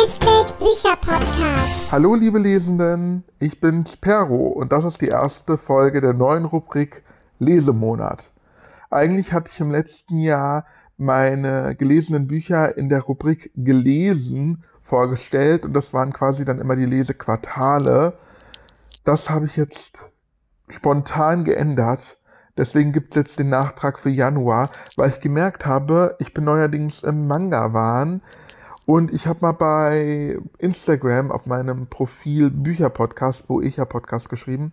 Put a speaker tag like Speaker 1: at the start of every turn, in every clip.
Speaker 1: Hashtag Bücherpodcast.
Speaker 2: Hallo liebe Lesenden, ich bin Sperro und das ist die erste Folge der neuen Rubrik Lesemonat. Eigentlich hatte ich im letzten Jahr meine gelesenen Bücher in der Rubrik gelesen vorgestellt und das waren quasi dann immer die Lesequartale. Das habe ich jetzt spontan geändert. Deswegen gibt es jetzt den Nachtrag für Januar, weil ich gemerkt habe, ich bin neuerdings im Manga-Wahn. Und ich habe mal bei Instagram auf meinem Profil Bücherpodcast, wo ich ja Podcast geschrieben,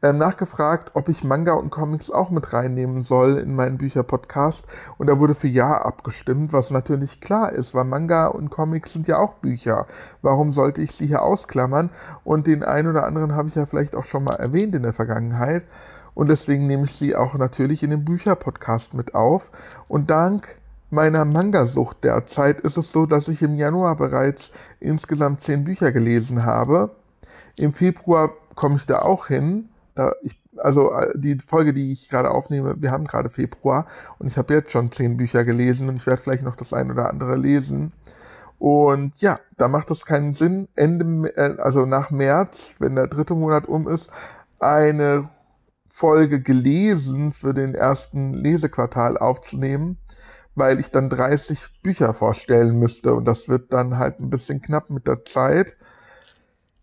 Speaker 2: äh, nachgefragt, ob ich Manga und Comics auch mit reinnehmen soll in meinen Bücherpodcast. Und da wurde für Ja abgestimmt, was natürlich klar ist, weil Manga und Comics sind ja auch Bücher. Warum sollte ich sie hier ausklammern? Und den einen oder anderen habe ich ja vielleicht auch schon mal erwähnt in der Vergangenheit. Und deswegen nehme ich sie auch natürlich in den Bücherpodcast mit auf. Und dank meiner Mangasucht derzeit ist es so, dass ich im Januar bereits insgesamt zehn Bücher gelesen habe. Im Februar komme ich da auch hin. Da ich, also äh, die Folge, die ich gerade aufnehme, wir haben gerade Februar und ich habe jetzt schon zehn Bücher gelesen und ich werde vielleicht noch das ein oder andere lesen. Und ja, da macht es keinen Sinn, Ende, äh, also nach März, wenn der dritte Monat um ist, eine Folge gelesen für den ersten Lesequartal aufzunehmen weil ich dann 30 Bücher vorstellen müsste und das wird dann halt ein bisschen knapp mit der Zeit.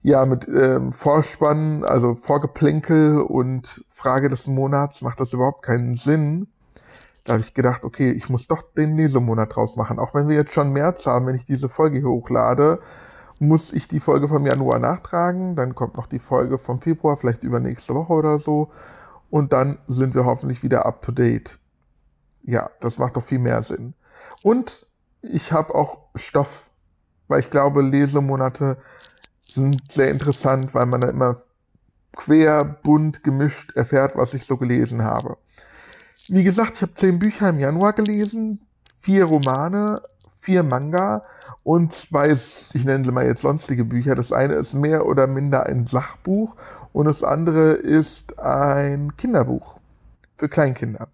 Speaker 2: Ja, mit ähm, Vorspann, also Vorgeplänkel und Frage des Monats macht das überhaupt keinen Sinn. Da habe ich gedacht, okay, ich muss doch den Lesemonat draus machen. Auch wenn wir jetzt schon März haben, wenn ich diese Folge hier hochlade, muss ich die Folge vom Januar nachtragen. Dann kommt noch die Folge vom Februar, vielleicht übernächste Woche oder so. Und dann sind wir hoffentlich wieder up to date. Ja, das macht doch viel mehr Sinn. Und ich habe auch Stoff, weil ich glaube, Lesemonate sind sehr interessant, weil man da immer quer, bunt, gemischt erfährt, was ich so gelesen habe. Wie gesagt, ich habe zehn Bücher im Januar gelesen, vier Romane, vier Manga und zwei, ich nenne sie mal jetzt sonstige Bücher. Das eine ist mehr oder minder ein Sachbuch und das andere ist ein Kinderbuch für Kleinkinder.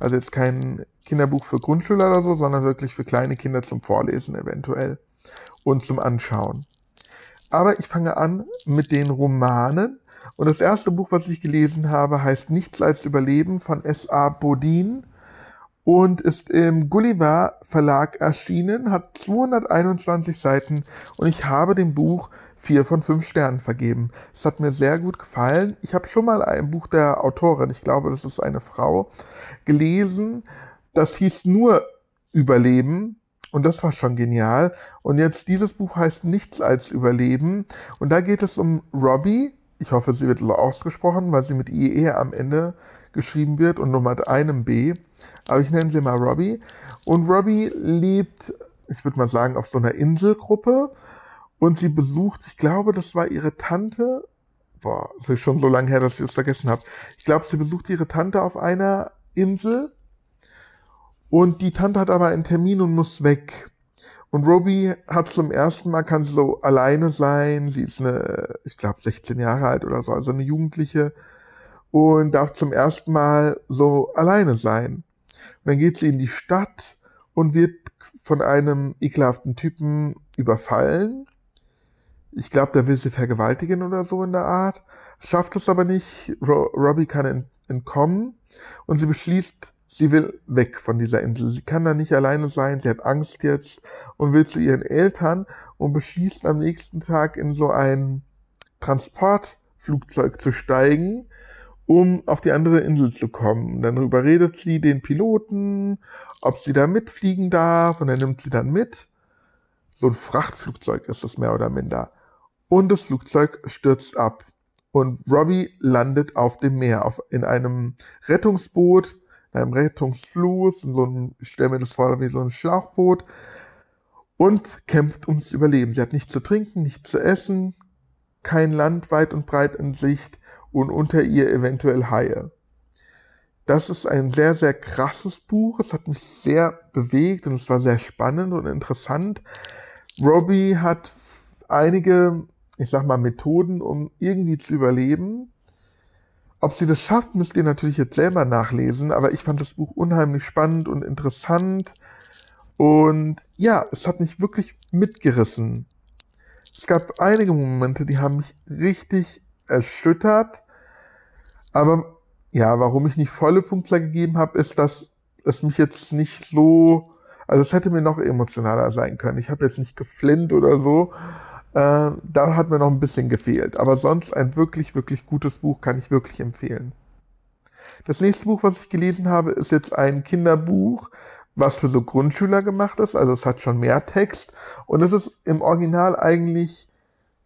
Speaker 2: Also jetzt kein Kinderbuch für Grundschüler oder so, sondern wirklich für kleine Kinder zum Vorlesen eventuell und zum Anschauen. Aber ich fange an mit den Romanen. Und das erste Buch, was ich gelesen habe, heißt Nichts als Überleben von S.A. Bodin und ist im Gulliver Verlag erschienen, hat 221 Seiten und ich habe dem Buch vier von fünf Sternen vergeben. Es hat mir sehr gut gefallen. Ich habe schon mal ein Buch der Autorin, ich glaube, das ist eine Frau, gelesen. Das hieß nur Überleben. Und das war schon genial. Und jetzt dieses Buch heißt Nichts als Überleben. Und da geht es um Robbie. Ich hoffe, sie wird ausgesprochen, weil sie mit IE am Ende geschrieben wird und nur mit einem B. Aber ich nenne sie mal Robbie. Und Robbie lebt, ich würde mal sagen, auf so einer Inselgruppe. Und sie besucht, ich glaube, das war ihre Tante. Boah, das ist schon so lange her, dass ich das vergessen habe. Ich glaube, sie besucht ihre Tante auf einer Insel. Und die Tante hat aber einen Termin und muss weg. Und Roby hat zum ersten Mal, kann sie so alleine sein. Sie ist eine, ich glaube, 16 Jahre alt oder so, also eine Jugendliche. Und darf zum ersten Mal so alleine sein. Und dann geht sie in die Stadt und wird von einem ekelhaften Typen überfallen. Ich glaube, der will sie vergewaltigen oder so in der Art. Schafft es aber nicht. Ro Robbie kann entkommen und sie beschließt, sie will weg von dieser Insel. Sie kann da nicht alleine sein, sie hat Angst jetzt und will zu ihren Eltern und beschließt am nächsten Tag in so ein Transportflugzeug zu steigen, um auf die andere Insel zu kommen. Dann überredet sie den Piloten, ob sie da mitfliegen darf und er nimmt sie dann mit. So ein Frachtflugzeug ist das mehr oder minder. Und das Flugzeug stürzt ab. Und Robbie landet auf dem Meer, auf, in einem Rettungsboot, in einem Rettungsfluss, in so einem, ich stelle mir das vor wie so ein Schlauchboot, und kämpft ums Überleben. Sie hat nichts zu trinken, nichts zu essen, kein Land weit und breit in Sicht und unter ihr eventuell Haie. Das ist ein sehr, sehr krasses Buch. Es hat mich sehr bewegt und es war sehr spannend und interessant. Robbie hat einige ich sag mal, Methoden, um irgendwie zu überleben. Ob sie das schafft, müsst ihr natürlich jetzt selber nachlesen, aber ich fand das Buch unheimlich spannend und interessant Und ja, es hat mich wirklich mitgerissen. Es gab einige Momente, die haben mich richtig erschüttert. Aber ja, warum ich nicht volle Punktzahl gegeben habe, ist, dass es mich jetzt nicht so, also es hätte mir noch emotionaler sein können. Ich habe jetzt nicht geflinnt oder so. Äh, da hat mir noch ein bisschen gefehlt. Aber sonst ein wirklich, wirklich gutes Buch kann ich wirklich empfehlen. Das nächste Buch, was ich gelesen habe, ist jetzt ein Kinderbuch, was für so Grundschüler gemacht ist. Also es hat schon mehr Text. Und es ist im Original eigentlich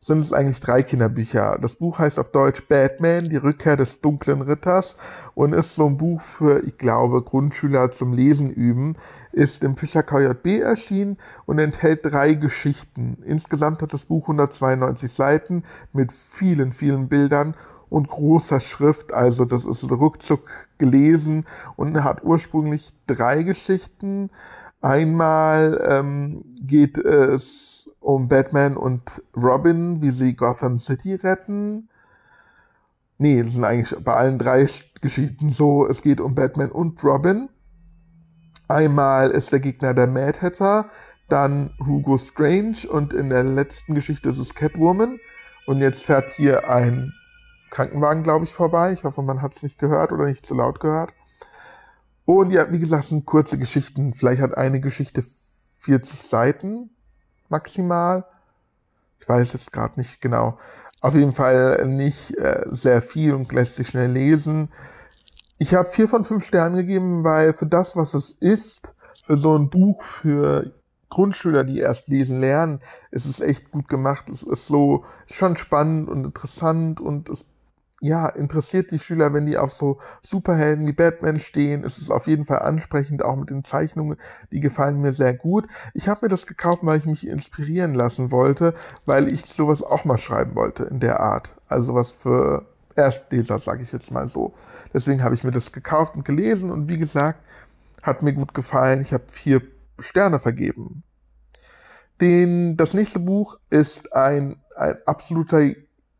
Speaker 2: sind es eigentlich drei Kinderbücher. Das Buch heißt auf Deutsch Batman, die Rückkehr des dunklen Ritters und ist so ein Buch für, ich glaube, Grundschüler zum Lesen üben, ist im Fischer KJB erschienen und enthält drei Geschichten. Insgesamt hat das Buch 192 Seiten mit vielen, vielen Bildern und großer Schrift, also das ist ruckzuck gelesen und hat ursprünglich drei Geschichten. Einmal ähm, geht es um Batman und Robin, wie sie Gotham City retten. Nee, das sind eigentlich bei allen drei Geschichten so. Es geht um Batman und Robin. Einmal ist der Gegner der Mad Hatter, dann Hugo Strange und in der letzten Geschichte ist es Catwoman. Und jetzt fährt hier ein Krankenwagen, glaube ich, vorbei. Ich hoffe, man hat es nicht gehört oder nicht zu laut gehört. Und ja, wie gesagt, sind kurze Geschichten. Vielleicht hat eine Geschichte 40 Seiten maximal. Ich weiß jetzt gerade nicht genau. Auf jeden Fall nicht äh, sehr viel und lässt sich schnell lesen. Ich habe vier von fünf Sternen gegeben, weil für das, was es ist, für so ein Buch für Grundschüler, die erst lesen lernen, ist es echt gut gemacht. Es ist so schon spannend und interessant und es ja, interessiert die Schüler, wenn die auf so Superhelden wie Batman stehen, ist es auf jeden Fall ansprechend, auch mit den Zeichnungen, die gefallen mir sehr gut. Ich habe mir das gekauft, weil ich mich inspirieren lassen wollte, weil ich sowas auch mal schreiben wollte in der Art. Also sowas für Erstleser, sage ich jetzt mal so. Deswegen habe ich mir das gekauft und gelesen und wie gesagt, hat mir gut gefallen. Ich habe vier Sterne vergeben. Den, das nächste Buch ist ein, ein absoluter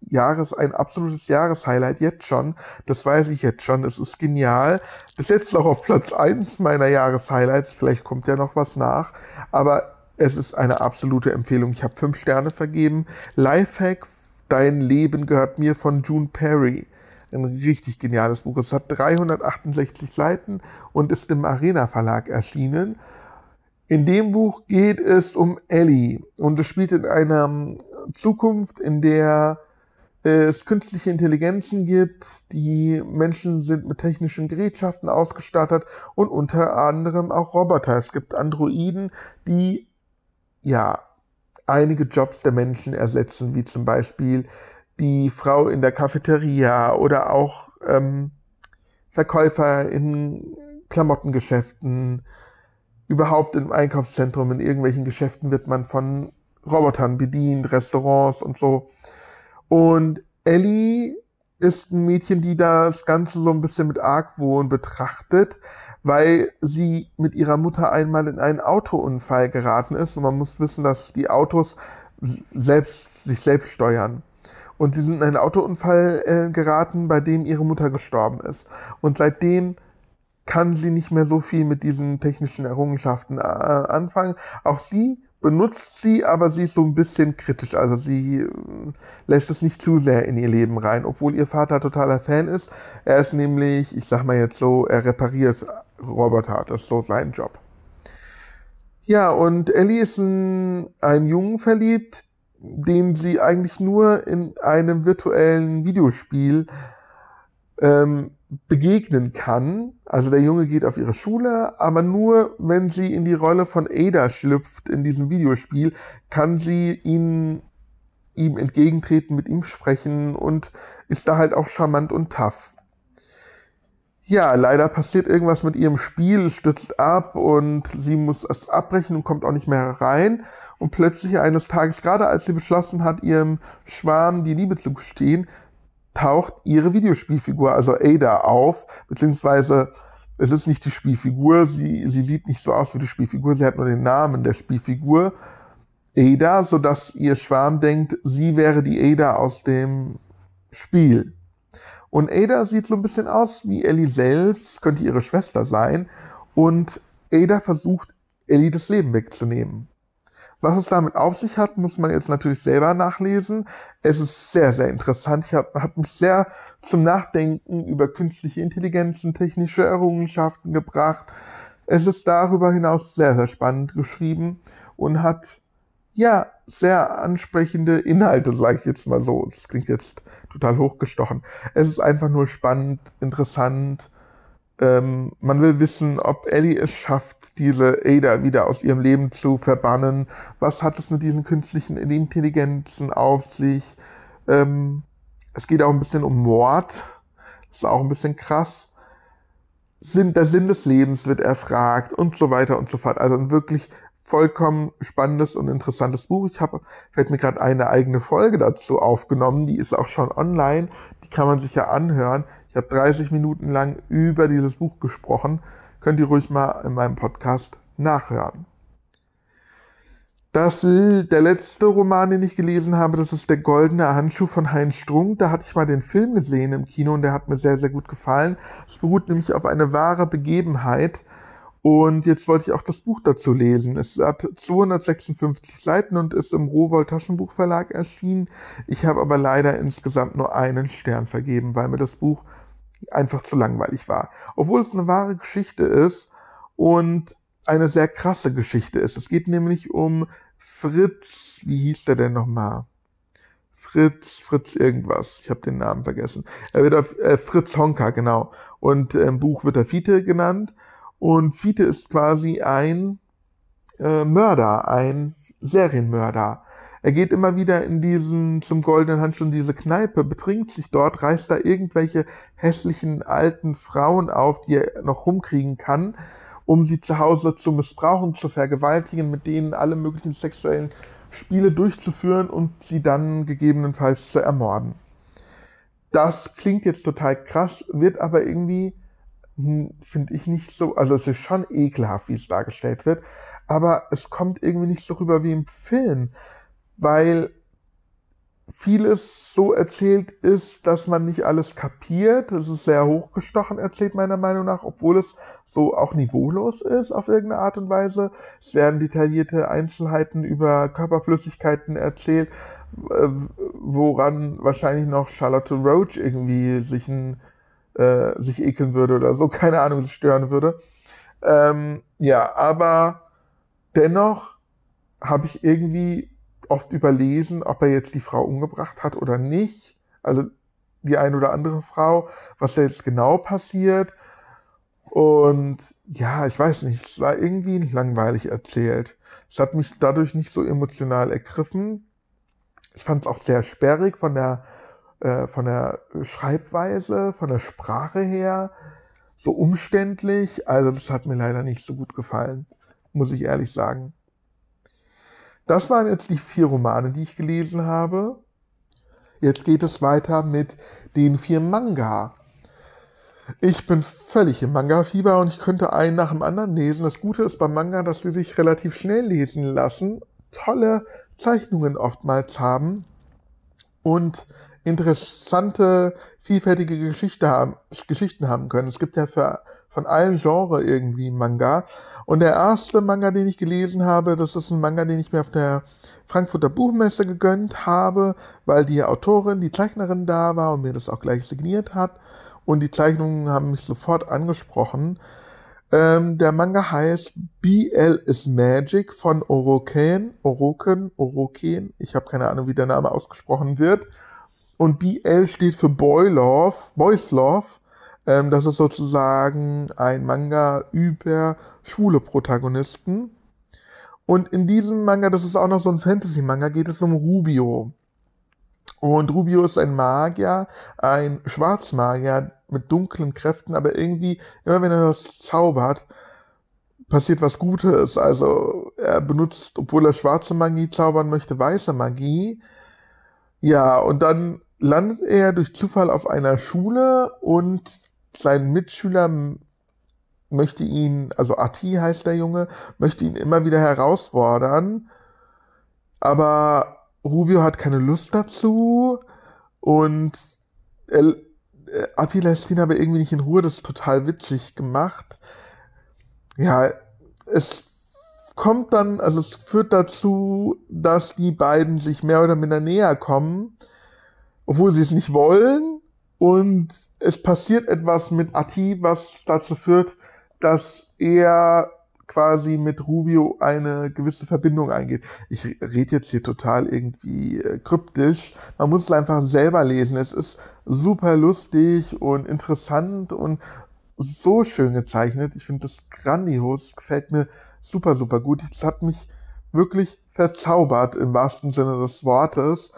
Speaker 2: Jahres, ein absolutes Jahreshighlight jetzt schon. Das weiß ich jetzt schon. Es ist genial. Bis jetzt auch auf Platz eins meiner Jahreshighlights. Vielleicht kommt ja noch was nach. Aber es ist eine absolute Empfehlung. Ich habe fünf Sterne vergeben. Lifehack, Dein Leben gehört mir von June Perry. Ein richtig geniales Buch. Es hat 368 Seiten und ist im Arena Verlag erschienen. In dem Buch geht es um Ellie und es spielt in einer Zukunft, in der es künstliche Intelligenzen gibt, die Menschen sind mit technischen Gerätschaften ausgestattet und unter anderem auch Roboter. Es gibt Androiden, die ja einige Jobs der Menschen ersetzen, wie zum Beispiel die Frau in der Cafeteria oder auch ähm, Verkäufer in Klamottengeschäften, überhaupt im Einkaufszentrum, in irgendwelchen Geschäften wird man von Robotern bedient, Restaurants und so. Und Ellie ist ein Mädchen, die das Ganze so ein bisschen mit Argwohn betrachtet, weil sie mit ihrer Mutter einmal in einen Autounfall geraten ist. Und man muss wissen, dass die Autos selbst, sich selbst steuern. Und sie sind in einen Autounfall äh, geraten, bei dem ihre Mutter gestorben ist. Und seitdem kann sie nicht mehr so viel mit diesen technischen Errungenschaften äh, anfangen. Auch sie benutzt sie, aber sie ist so ein bisschen kritisch. Also sie äh, lässt es nicht zu sehr in ihr Leben rein, obwohl ihr Vater totaler Fan ist. Er ist nämlich, ich sag mal jetzt so, er repariert Roboter. Das ist so sein Job. Ja, und Ellie ist in einen Jungen verliebt, den sie eigentlich nur in einem virtuellen Videospiel ähm, begegnen kann. Also der Junge geht auf ihre Schule, aber nur wenn sie in die Rolle von Ada schlüpft in diesem Videospiel, kann sie ihn ihm entgegentreten, mit ihm sprechen und ist da halt auch charmant und tough. Ja, leider passiert irgendwas mit ihrem Spiel, stürzt ab und sie muss es abbrechen und kommt auch nicht mehr rein. Und plötzlich eines Tages, gerade als sie beschlossen hat, ihrem Schwarm die Liebe zu gestehen, taucht ihre Videospielfigur, also Ada, auf, beziehungsweise es ist nicht die Spielfigur, sie, sie sieht nicht so aus wie die Spielfigur, sie hat nur den Namen der Spielfigur, Ada, sodass ihr Schwarm denkt, sie wäre die Ada aus dem Spiel. Und Ada sieht so ein bisschen aus wie Ellie selbst, könnte ihre Schwester sein. Und Ada versucht Ellie das Leben wegzunehmen. Was es damit auf sich hat, muss man jetzt natürlich selber nachlesen. Es ist sehr, sehr interessant. Ich habe hab mich sehr zum Nachdenken über künstliche Intelligenzen, technische Errungenschaften gebracht. Es ist darüber hinaus sehr, sehr spannend geschrieben und hat ja sehr ansprechende Inhalte, sage ich jetzt mal so. Das klingt jetzt total hochgestochen. Es ist einfach nur spannend, interessant ähm, man will wissen, ob Ellie es schafft, diese Ada wieder aus ihrem Leben zu verbannen. Was hat es mit diesen künstlichen Intelligenzen auf sich? Ähm, es geht auch ein bisschen um Mord. Das ist auch ein bisschen krass. Sinn, der Sinn des Lebens wird erfragt und so weiter und so fort. Also ein wirklich vollkommen spannendes und interessantes Buch. Ich habe, fällt mir gerade eine eigene Folge dazu aufgenommen, die ist auch schon online, die kann man sich ja anhören. Ich habe 30 Minuten lang über dieses Buch gesprochen. Könnt ihr ruhig mal in meinem Podcast nachhören. Das, der letzte Roman, den ich gelesen habe, das ist Der goldene Handschuh von Heinz Strunk. Da hatte ich mal den Film gesehen im Kino und der hat mir sehr, sehr gut gefallen. Es beruht nämlich auf eine wahre Begebenheit. Und jetzt wollte ich auch das Buch dazu lesen. Es hat 256 Seiten und ist im Rowold Taschenbuchverlag erschienen. Ich habe aber leider insgesamt nur einen Stern vergeben, weil mir das Buch einfach zu langweilig war. Obwohl es eine wahre Geschichte ist und eine sehr krasse Geschichte ist. Es geht nämlich um Fritz, wie hieß der denn nochmal? Fritz, Fritz irgendwas. Ich habe den Namen vergessen. Er wird auf äh, Fritz Honka, genau. Und im Buch wird er Fiete genannt. Und Fiete ist quasi ein äh, Mörder, ein Serienmörder. Er geht immer wieder in diesen, zum Goldenen Handschuh in diese Kneipe, betrinkt sich dort, reißt da irgendwelche hässlichen alten Frauen auf, die er noch rumkriegen kann, um sie zu Hause zu missbrauchen, zu vergewaltigen, mit denen alle möglichen sexuellen Spiele durchzuführen und sie dann gegebenenfalls zu ermorden. Das klingt jetzt total krass, wird aber irgendwie, hm, finde ich nicht so, also es ist schon ekelhaft, wie es dargestellt wird, aber es kommt irgendwie nicht so rüber wie im Film weil vieles so erzählt ist, dass man nicht alles kapiert. Es ist sehr hochgestochen erzählt, meiner Meinung nach, obwohl es so auch niveaulos ist auf irgendeine Art und Weise. Es werden detaillierte Einzelheiten über Körperflüssigkeiten erzählt, äh, woran wahrscheinlich noch Charlotte Roach irgendwie sich, ein, äh, sich ekeln würde oder so, keine Ahnung, sich stören würde. Ähm, ja, aber dennoch habe ich irgendwie oft überlesen, ob er jetzt die Frau umgebracht hat oder nicht. Also die eine oder andere Frau, was da jetzt genau passiert. Und ja, ich weiß nicht, es war irgendwie langweilig erzählt. Es hat mich dadurch nicht so emotional ergriffen. Ich fand es auch sehr sperrig von der, äh, von der Schreibweise, von der Sprache her. So umständlich. Also das hat mir leider nicht so gut gefallen, muss ich ehrlich sagen. Das waren jetzt die vier Romane, die ich gelesen habe. Jetzt geht es weiter mit den vier Manga. Ich bin völlig im Manga-Fieber und ich könnte einen nach dem anderen lesen. Das Gute ist beim Manga, dass sie sich relativ schnell lesen lassen, tolle Zeichnungen oftmals haben und interessante, vielfältige Geschichte haben, Geschichten haben können. Es gibt ja für, von allen Genres irgendwie Manga. Und der erste Manga, den ich gelesen habe, das ist ein Manga, den ich mir auf der Frankfurter Buchmesse gegönnt habe, weil die Autorin, die Zeichnerin da war und mir das auch gleich signiert hat. Und die Zeichnungen haben mich sofort angesprochen. Ähm, der Manga heißt BL is Magic von Oroken, Oroken, Oroken. Ich habe keine Ahnung, wie der Name ausgesprochen wird. Und BL steht für Boy Love, Boys Love. Ähm, das ist sozusagen ein Manga über schwule Protagonisten. Und in diesem Manga, das ist auch noch so ein Fantasy-Manga, geht es um Rubio. Und Rubio ist ein Magier, ein Schwarzmagier mit dunklen Kräften, aber irgendwie, immer wenn er das zaubert, passiert was Gutes. Also er benutzt, obwohl er schwarze Magie zaubern möchte, weiße Magie. Ja, und dann landet er durch Zufall auf einer Schule und sein Mitschüler möchte ihn, also Ati heißt der Junge, möchte ihn immer wieder herausfordern, aber Rubio hat keine Lust dazu und er, äh, Ati lässt ihn aber irgendwie nicht in Ruhe, das ist total witzig gemacht. Ja, es kommt dann, also es führt dazu, dass die beiden sich mehr oder minder näher kommen, obwohl sie es nicht wollen. Und es passiert etwas mit Ati, was dazu führt, dass er quasi mit Rubio eine gewisse Verbindung eingeht. Ich rede jetzt hier total irgendwie äh, kryptisch. Man muss es einfach selber lesen. Es ist super lustig und interessant und so schön gezeichnet. Ich finde das grandios. Gefällt mir super, super gut. Es hat mich wirklich verzaubert im wahrsten Sinne des Wortes.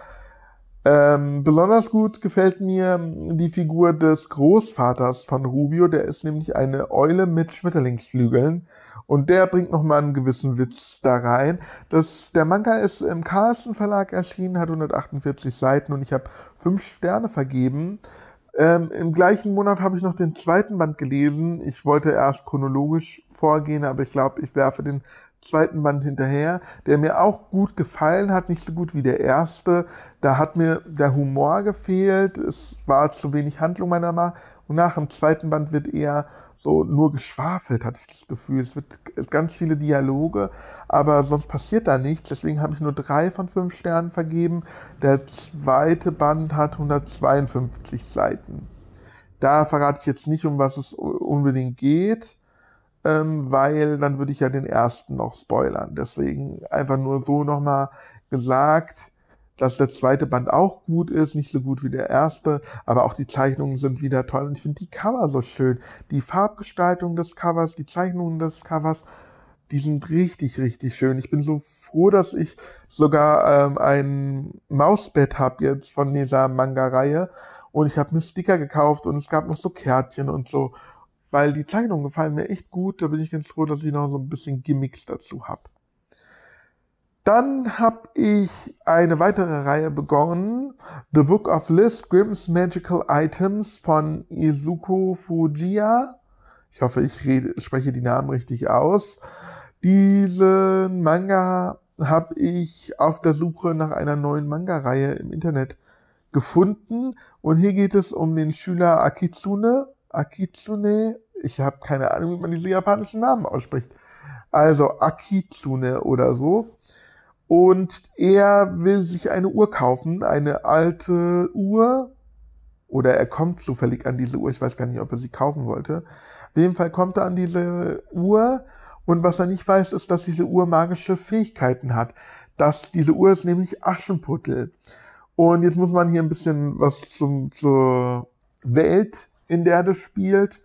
Speaker 2: Ähm, besonders gut gefällt mir die Figur des Großvaters von Rubio. Der ist nämlich eine Eule mit Schmetterlingsflügeln. Und der bringt nochmal einen gewissen Witz da rein. Das, der Manga ist im Carlsen Verlag erschienen, hat 148 Seiten und ich habe fünf Sterne vergeben. Ähm, Im gleichen Monat habe ich noch den zweiten Band gelesen. Ich wollte erst chronologisch vorgehen, aber ich glaube, ich werfe den zweiten Band hinterher, der mir auch gut gefallen hat, nicht so gut wie der erste. Da hat mir der Humor gefehlt, es war zu wenig Handlung meiner Meinung nach. Im zweiten Band wird eher so nur geschwafelt, hatte ich das Gefühl. Es wird ganz viele Dialoge, aber sonst passiert da nichts. Deswegen habe ich nur drei von fünf Sternen vergeben. Der zweite Band hat 152 Seiten. Da verrate ich jetzt nicht, um was es unbedingt geht, ähm, weil dann würde ich ja den ersten noch spoilern. Deswegen einfach nur so nochmal gesagt dass der zweite Band auch gut ist, nicht so gut wie der erste, aber auch die Zeichnungen sind wieder toll und ich finde die Cover so schön. Die Farbgestaltung des Covers, die Zeichnungen des Covers, die sind richtig, richtig schön. Ich bin so froh, dass ich sogar ähm, ein Mausbett habe jetzt von dieser Manga-Reihe und ich habe mir Sticker gekauft und es gab noch so Kärtchen und so, weil die Zeichnungen gefallen mir echt gut. Da bin ich ganz froh, dass ich noch so ein bisschen Gimmicks dazu habe. Dann habe ich eine weitere Reihe begonnen, The Book of Liz Grimm's Magical Items von Izuku Fujiya. Ich hoffe, ich rede, spreche die Namen richtig aus. Diesen Manga habe ich auf der Suche nach einer neuen Manga-Reihe im Internet gefunden. Und hier geht es um den Schüler Akitsune. Akitsune, ich habe keine Ahnung, wie man diese japanischen Namen ausspricht. Also Akitsune oder so. Und er will sich eine Uhr kaufen, eine alte Uhr. Oder er kommt zufällig an diese Uhr. Ich weiß gar nicht, ob er sie kaufen wollte. Auf jeden Fall kommt er an diese Uhr. Und was er nicht weiß, ist, dass diese Uhr magische Fähigkeiten hat. Dass diese Uhr ist nämlich Aschenputtel. Und jetzt muss man hier ein bisschen was zum, zur Welt, in der das spielt,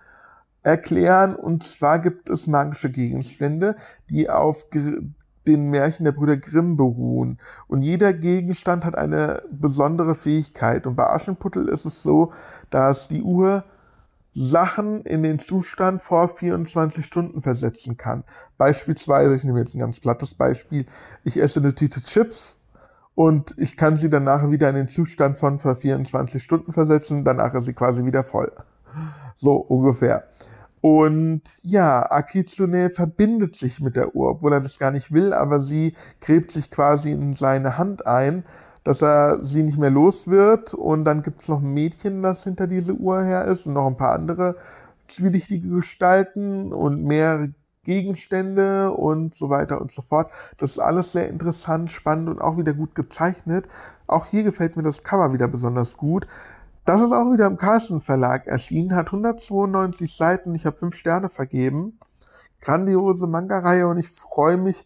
Speaker 2: erklären. Und zwar gibt es magische Gegenstände, die auf den Märchen der Brüder Grimm beruhen. Und jeder Gegenstand hat eine besondere Fähigkeit. Und bei Aschenputtel ist es so, dass die Uhr Sachen in den Zustand vor 24 Stunden versetzen kann. Beispielsweise, ich nehme jetzt ein ganz plattes Beispiel, ich esse eine Tüte Chips und ich kann sie danach wieder in den Zustand von vor 24 Stunden versetzen, danach ist sie quasi wieder voll. So ungefähr. Und ja, Akitsune verbindet sich mit der Uhr, obwohl er das gar nicht will, aber sie gräbt sich quasi in seine Hand ein, dass er sie nicht mehr los wird. Und dann gibt es noch ein Mädchen, das hinter diese Uhr her ist und noch ein paar andere zwielichtige Gestalten und mehrere Gegenstände und so weiter und so fort. Das ist alles sehr interessant, spannend und auch wieder gut gezeichnet. Auch hier gefällt mir das Cover wieder besonders gut. Das ist auch wieder im Carlsen Verlag erschienen, hat 192 Seiten, ich habe 5 Sterne vergeben. Grandiose Manga-Reihe und ich freue mich,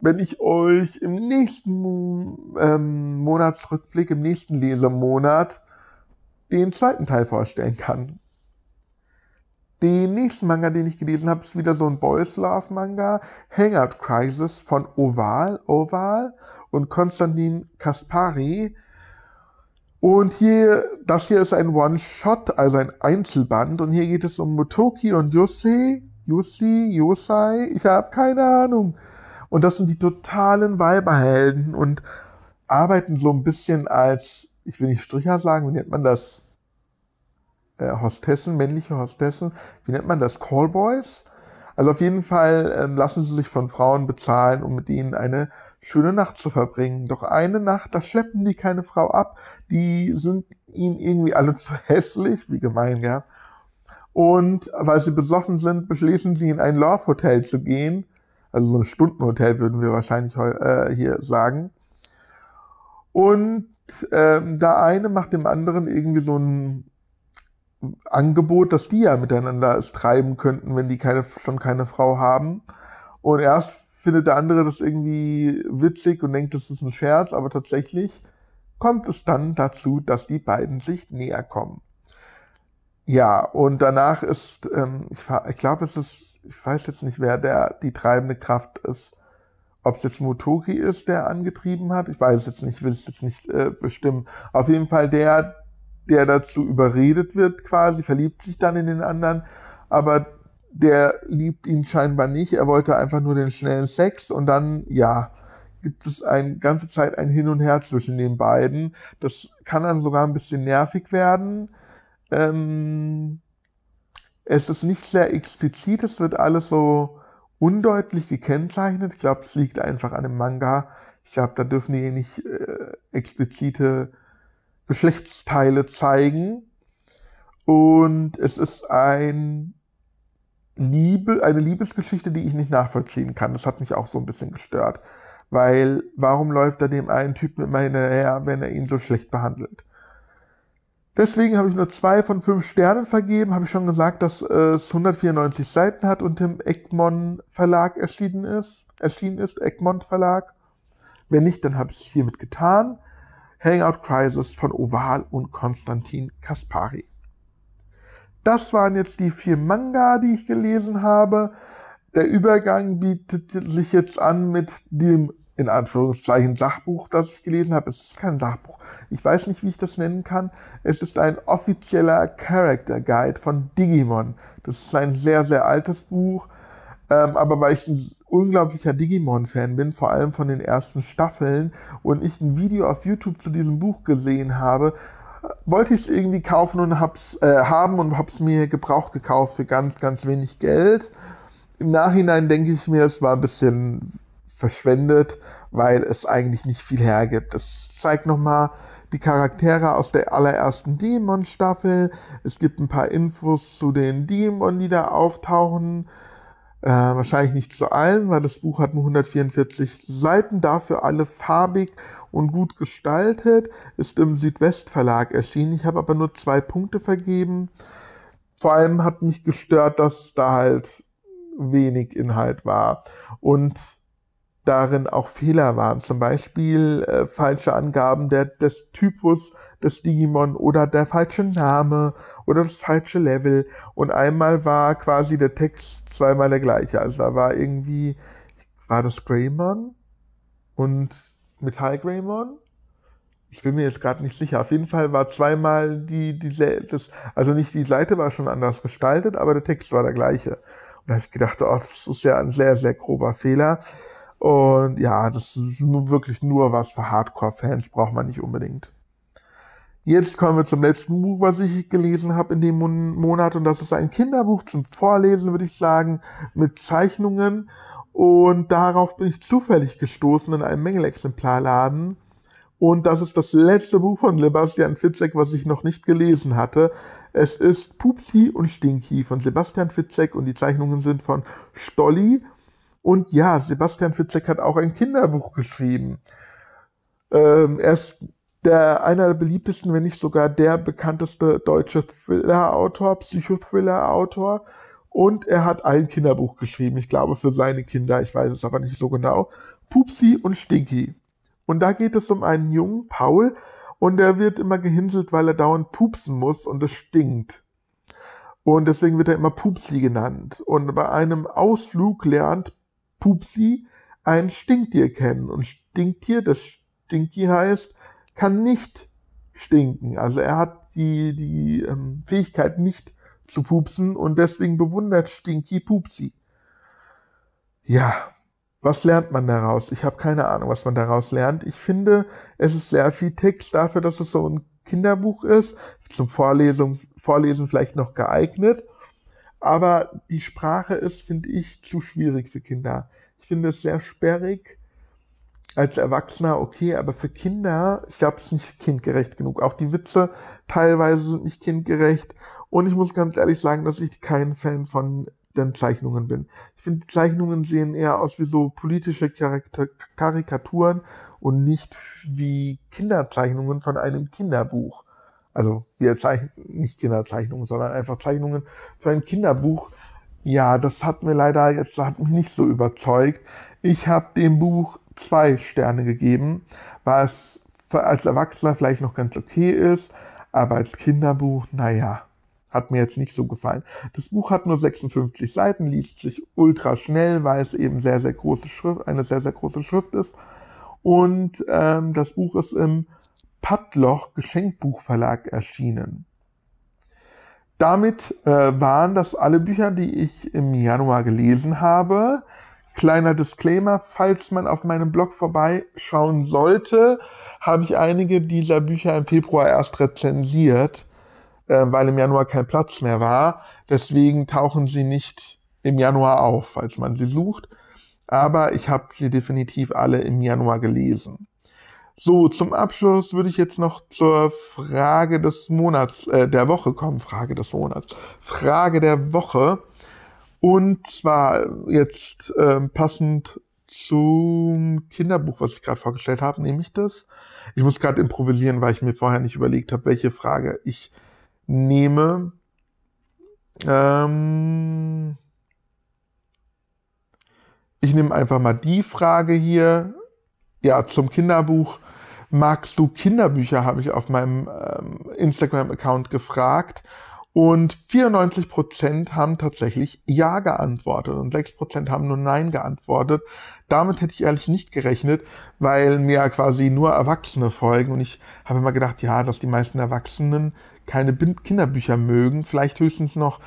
Speaker 2: wenn ich euch im nächsten ähm, Monatsrückblick, im nächsten Lesemonat, den zweiten Teil vorstellen kann. Den nächsten Manga, den ich gelesen habe, ist wieder so ein Boys Love Manga, Hangout Crisis von Oval, Oval und Konstantin Kaspari. Und hier, das hier ist ein One-Shot, also ein Einzelband. Und hier geht es um Motoki und Yosei. Yosei, Yosei, ich habe keine Ahnung. Und das sind die totalen Weiberhelden und arbeiten so ein bisschen als, ich will nicht Stricher sagen, wie nennt man das? Äh, Hostessen, männliche Hostessen. Wie nennt man das? Callboys? Also auf jeden Fall äh, lassen sie sich von Frauen bezahlen, um mit ihnen eine schöne Nacht zu verbringen. Doch eine Nacht, da schleppen die keine Frau ab. Die sind ihnen irgendwie alle zu hässlich, wie gemein, ja. Und weil sie besoffen sind, beschließen sie in ein Love Hotel zu gehen. Also so ein Stundenhotel würden wir wahrscheinlich äh, hier sagen. Und ähm, der eine macht dem anderen irgendwie so ein Angebot, dass die ja miteinander es treiben könnten, wenn die keine, schon keine Frau haben. Und erst findet der andere das irgendwie witzig und denkt, das ist ein Scherz, aber tatsächlich kommt es dann dazu, dass die beiden sich näher kommen. Ja, und danach ist, ähm, ich, ich glaube, es ist, ich weiß jetzt nicht, wer der die treibende Kraft ist. Ob es jetzt Motoki ist, der angetrieben hat, ich weiß es jetzt nicht, will es jetzt nicht äh, bestimmen. Auf jeden Fall der, der dazu überredet wird, quasi, verliebt sich dann in den anderen, aber der liebt ihn scheinbar nicht. Er wollte einfach nur den schnellen Sex und dann, ja, gibt es eine ganze Zeit ein Hin und Her zwischen den beiden. Das kann dann sogar ein bisschen nervig werden. Ähm, es ist nicht sehr explizit, es wird alles so undeutlich gekennzeichnet. Ich glaube, es liegt einfach an dem Manga. Ich glaube, da dürfen die nicht äh, explizite Geschlechtsteile zeigen. Und es ist ein Liebe, eine Liebesgeschichte, die ich nicht nachvollziehen kann. Das hat mich auch so ein bisschen gestört. Weil, warum läuft er dem einen Typen immer hinterher, wenn er ihn so schlecht behandelt? Deswegen habe ich nur zwei von fünf Sternen vergeben. Habe ich schon gesagt, dass es 194 Seiten hat und im Egmont Verlag erschienen ist. Erschienen ist, Egmont Verlag. Wenn nicht, dann habe ich es hiermit getan. Hangout Crisis von Oval und Konstantin Kaspari. Das waren jetzt die vier Manga, die ich gelesen habe. Der Übergang bietet sich jetzt an mit dem in Anführungszeichen Sachbuch, das ich gelesen habe. Es ist kein Sachbuch. Ich weiß nicht, wie ich das nennen kann. Es ist ein offizieller Character Guide von Digimon. Das ist ein sehr, sehr altes Buch. Ähm, aber weil ich ein unglaublicher Digimon-Fan bin, vor allem von den ersten Staffeln, und ich ein Video auf YouTube zu diesem Buch gesehen habe, wollte ich es irgendwie kaufen und hab's äh, haben und hab's mir gebraucht gekauft für ganz, ganz wenig Geld. Im Nachhinein denke ich mir, es war ein bisschen verschwendet, weil es eigentlich nicht viel hergibt. Es zeigt nochmal die Charaktere aus der allerersten Demon-Staffel. Es gibt ein paar Infos zu den Demon, die da auftauchen. Äh, wahrscheinlich nicht zu allen, weil das Buch hat nur 144 Seiten, dafür alle farbig und gut gestaltet. Ist im Südwestverlag erschienen. Ich habe aber nur zwei Punkte vergeben. Vor allem hat mich gestört, dass da halt wenig Inhalt war. Und darin auch Fehler waren. Zum Beispiel äh, falsche Angaben der, des Typus des Digimon oder der falsche Name oder das falsche Level. Und einmal war quasi der Text zweimal der gleiche. Also da war irgendwie, war das Greymon und Metall Greymon? Ich bin mir jetzt gerade nicht sicher. Auf jeden Fall war zweimal die, die, das, also nicht die Seite war schon anders gestaltet, aber der Text war der gleiche. Und da habe ich gedacht, oh, das ist ja ein sehr, sehr grober Fehler. Und ja, das ist nur wirklich nur was für Hardcore-Fans, braucht man nicht unbedingt. Jetzt kommen wir zum letzten Buch, was ich gelesen habe in dem Monat. Und das ist ein Kinderbuch zum Vorlesen, würde ich sagen, mit Zeichnungen. Und darauf bin ich zufällig gestoßen in einem Mängelexemplarladen. Und das ist das letzte Buch von Sebastian Fitzek, was ich noch nicht gelesen hatte. Es ist Pupsi und Stinky von Sebastian Fitzek und die Zeichnungen sind von Stolli und ja, Sebastian Fitzek hat auch ein Kinderbuch geschrieben. Ähm, er ist der, einer der beliebtesten, wenn nicht sogar der bekannteste deutsche Thriller-Autor, Psychothriller-Autor. Und er hat ein Kinderbuch geschrieben, ich glaube für seine Kinder, ich weiß es aber nicht so genau. Pupsi und Stinky. Und da geht es um einen jungen Paul und der wird immer gehinselt, weil er dauernd pupsen muss und es stinkt. Und deswegen wird er immer Pupsi genannt. Und bei einem Ausflug lernt Pupsi ein Stinktier kennen. Und Stinktier, das Stinktier heißt, kann nicht stinken. Also er hat die, die ähm, Fähigkeit nicht zu pupsen und deswegen bewundert Stinky Pupsi. Ja, was lernt man daraus? Ich habe keine Ahnung, was man daraus lernt. Ich finde, es ist sehr viel Text dafür, dass es so ein Kinderbuch ist. Zum Vorlesen, Vorlesen vielleicht noch geeignet. Aber die Sprache ist, finde ich, zu schwierig für Kinder. Ich finde es sehr sperrig. Als Erwachsener okay, aber für Kinder, ich glaube, es ist nicht kindgerecht genug. Auch die Witze teilweise sind nicht kindgerecht. Und ich muss ganz ehrlich sagen, dass ich kein Fan von denn Zeichnungen bin. Ich finde, Zeichnungen sehen eher aus wie so politische Karikaturen und nicht wie Kinderzeichnungen von einem Kinderbuch. Also wir zeichnen nicht Kinderzeichnungen, sondern einfach Zeichnungen für ein Kinderbuch. Ja, das hat mir leider jetzt hat mich nicht so überzeugt. Ich habe dem Buch zwei Sterne gegeben, was als Erwachsener vielleicht noch ganz okay ist, aber als Kinderbuch, naja, hat mir jetzt nicht so gefallen. Das Buch hat nur 56 Seiten, liest sich ultra schnell, weil es eben sehr, sehr große Schrift, eine sehr, sehr große Schrift ist. Und ähm, das Buch ist im Padloch Geschenkbuchverlag erschienen. Damit äh, waren das alle Bücher, die ich im Januar gelesen habe. Kleiner Disclaimer, falls man auf meinem Blog vorbeischauen sollte, habe ich einige dieser Bücher im Februar erst rezensiert, äh, weil im Januar kein Platz mehr war. Deswegen tauchen sie nicht im Januar auf, falls man sie sucht. Aber ich habe sie definitiv alle im Januar gelesen. So, zum Abschluss würde ich jetzt noch zur Frage des Monats, äh, der Woche kommen. Frage des Monats. Frage der Woche. Und zwar jetzt ähm, passend zum Kinderbuch, was ich gerade vorgestellt habe, nehme ich das. Ich muss gerade improvisieren, weil ich mir vorher nicht überlegt habe, welche Frage ich nehme. Ähm ich nehme einfach mal die Frage hier. Ja, zum Kinderbuch. Magst du Kinderbücher, habe ich auf meinem ähm, Instagram-Account gefragt. Und 94% haben tatsächlich Ja geantwortet und 6% haben nur Nein geantwortet. Damit hätte ich ehrlich nicht gerechnet, weil mir quasi nur Erwachsene folgen. Und ich habe immer gedacht, ja, dass die meisten Erwachsenen keine Kinderbücher mögen. Vielleicht höchstens noch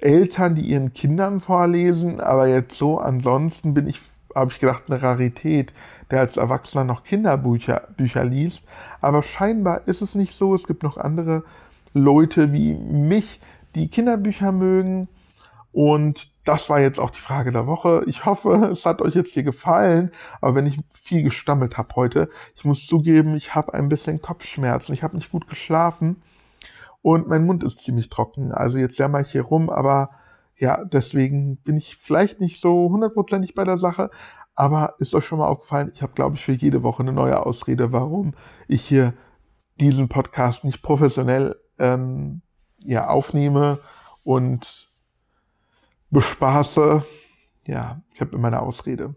Speaker 2: Eltern, die ihren Kindern vorlesen. Aber jetzt so ansonsten bin ich, habe ich gedacht, eine Rarität, der als Erwachsener noch Kinderbücher Bücher liest. Aber scheinbar ist es nicht so. Es gibt noch andere Leute wie mich, die Kinderbücher mögen. Und das war jetzt auch die Frage der Woche. Ich hoffe, es hat euch jetzt hier gefallen. Aber wenn ich viel gestammelt habe heute, ich muss zugeben, ich habe ein bisschen Kopfschmerzen. Ich habe nicht gut geschlafen und mein Mund ist ziemlich trocken. Also jetzt jammer ich hier rum, aber ja, deswegen bin ich vielleicht nicht so hundertprozentig bei der Sache. Aber ist euch schon mal aufgefallen, ich habe, glaube ich, für jede Woche eine neue Ausrede, warum ich hier diesen Podcast nicht professionell ähm, ja, aufnehme und bespaße. Ja, ich habe immer eine Ausrede.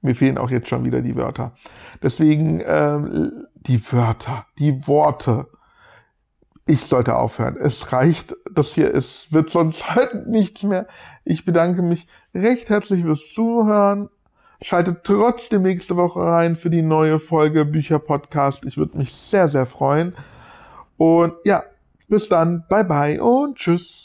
Speaker 2: Mir fehlen auch jetzt schon wieder die Wörter. Deswegen ähm, die Wörter, die Worte. Ich sollte aufhören. Es reicht. Das hier ist, wird sonst halt nichts mehr. Ich bedanke mich recht herzlich fürs Zuhören. Schaltet trotzdem nächste Woche rein für die neue Folge Bücher Podcast. Ich würde mich sehr, sehr freuen. Und ja, bis dann, bye bye und tschüss.